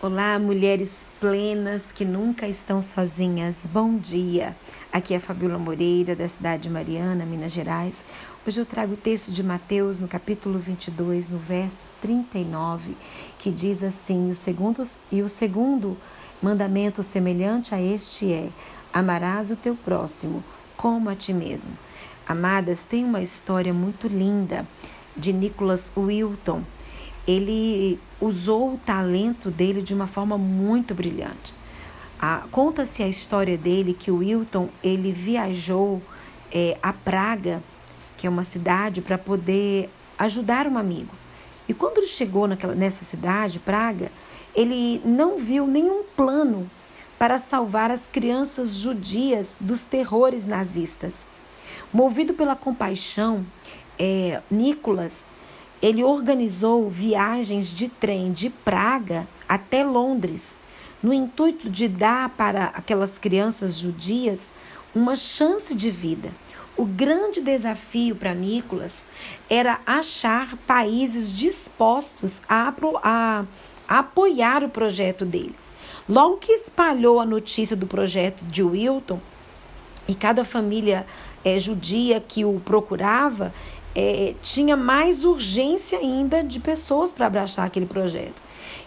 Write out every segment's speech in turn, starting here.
Olá, mulheres plenas que nunca estão sozinhas. Bom dia. Aqui é Fabiola Moreira, da cidade de Mariana, Minas Gerais. Hoje eu trago o texto de Mateus, no capítulo 22, no verso 39, que diz assim: o segundo, E o segundo mandamento semelhante a este é: Amarás o teu próximo como a ti mesmo. Amadas, tem uma história muito linda de Nicholas Wilton ele usou o talento dele de uma forma muito brilhante. Conta-se a história dele que o Wilton ele viajou é, a Praga, que é uma cidade, para poder ajudar um amigo. E quando ele chegou naquela, nessa cidade, Praga, ele não viu nenhum plano para salvar as crianças judias dos terrores nazistas. Movido pela compaixão, é, Nicolas ele organizou viagens de trem de Praga até Londres, no intuito de dar para aquelas crianças judias uma chance de vida. O grande desafio para Nicolas era achar países dispostos a, a, apoiar o projeto dele. Logo que espalhou a notícia do projeto de Wilton, e cada família é, judia que o procurava, é, tinha mais urgência ainda de pessoas para abraçar aquele projeto.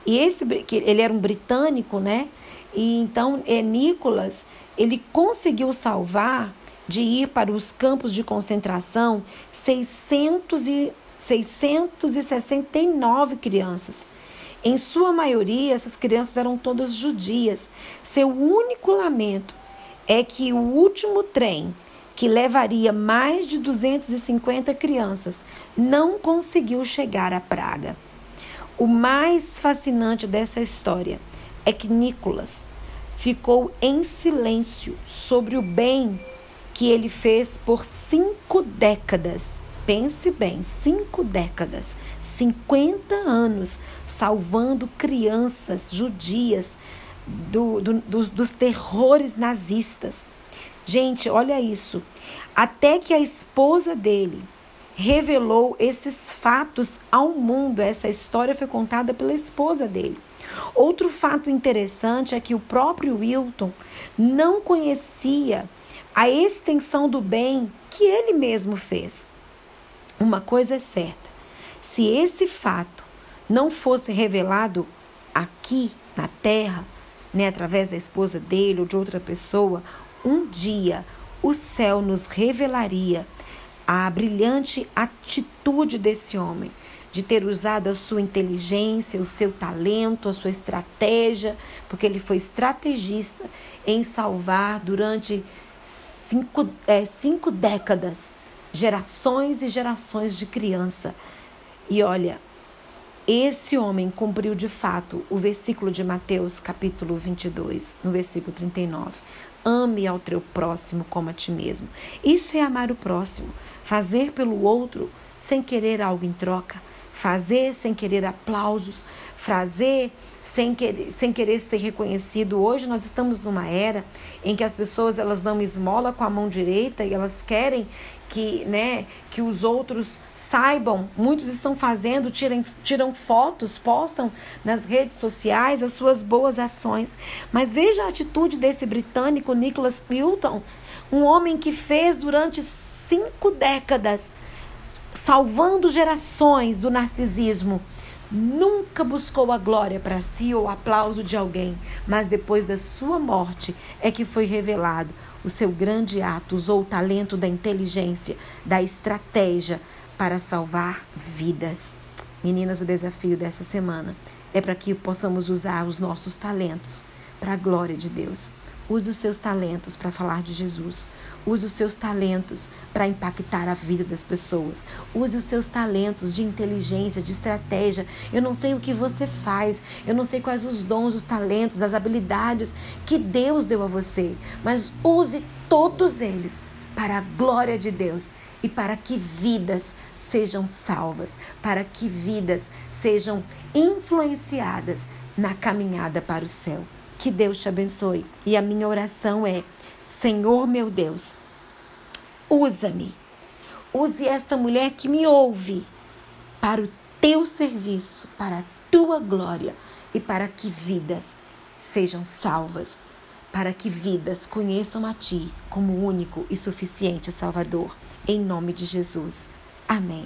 E esse ele era um britânico, né? E então é, ele conseguiu salvar de ir para os campos de concentração 600 e, 669 crianças. Em sua maioria, essas crianças eram todas judias. Seu único lamento é que o último trem que levaria mais de 250 crianças, não conseguiu chegar à Praga. O mais fascinante dessa história é que Nicolas ficou em silêncio sobre o bem que ele fez por cinco décadas. Pense bem, cinco décadas, 50 anos, salvando crianças judias do, do, dos, dos terrores nazistas. Gente, olha isso. Até que a esposa dele revelou esses fatos ao mundo. Essa história foi contada pela esposa dele. Outro fato interessante é que o próprio Wilton não conhecia a extensão do bem que ele mesmo fez. Uma coisa é certa: se esse fato não fosse revelado aqui na terra, né, através da esposa dele ou de outra pessoa, um dia o céu nos revelaria a brilhante atitude desse homem, de ter usado a sua inteligência, o seu talento, a sua estratégia, porque ele foi estrategista em salvar durante cinco, é, cinco décadas gerações e gerações de criança. E olha, esse homem cumpriu de fato o versículo de Mateus, capítulo 22, no versículo 39. Ame ao teu próximo como a ti mesmo. Isso é amar o próximo, fazer pelo outro sem querer algo em troca, fazer sem querer aplausos, fazer sem querer, sem querer ser reconhecido. Hoje nós estamos numa era em que as pessoas elas dão esmola com a mão direita e elas querem que, né, que os outros saibam. Muitos estão fazendo, tiram, tiram fotos, postam nas redes sociais as suas boas ações. Mas veja a atitude desse britânico Nicholas Hilton, um homem que fez durante cinco décadas, salvando gerações do narcisismo. Nunca buscou a glória para si ou o aplauso de alguém, mas depois da sua morte é que foi revelado o seu grande ato, usou o talento da inteligência, da estratégia para salvar vidas. Meninas, o desafio dessa semana é para que possamos usar os nossos talentos para a glória de Deus. Use os seus talentos para falar de Jesus. Use os seus talentos para impactar a vida das pessoas. Use os seus talentos de inteligência, de estratégia. Eu não sei o que você faz, eu não sei quais os dons, os talentos, as habilidades que Deus deu a você, mas use todos eles para a glória de Deus e para que vidas sejam salvas, para que vidas sejam influenciadas na caminhada para o céu. Que Deus te abençoe. E a minha oração é: Senhor meu Deus, usa-me. Use esta mulher que me ouve para o teu serviço, para a tua glória e para que vidas sejam salvas, para que vidas conheçam a Ti como único e suficiente Salvador. Em nome de Jesus. Amém.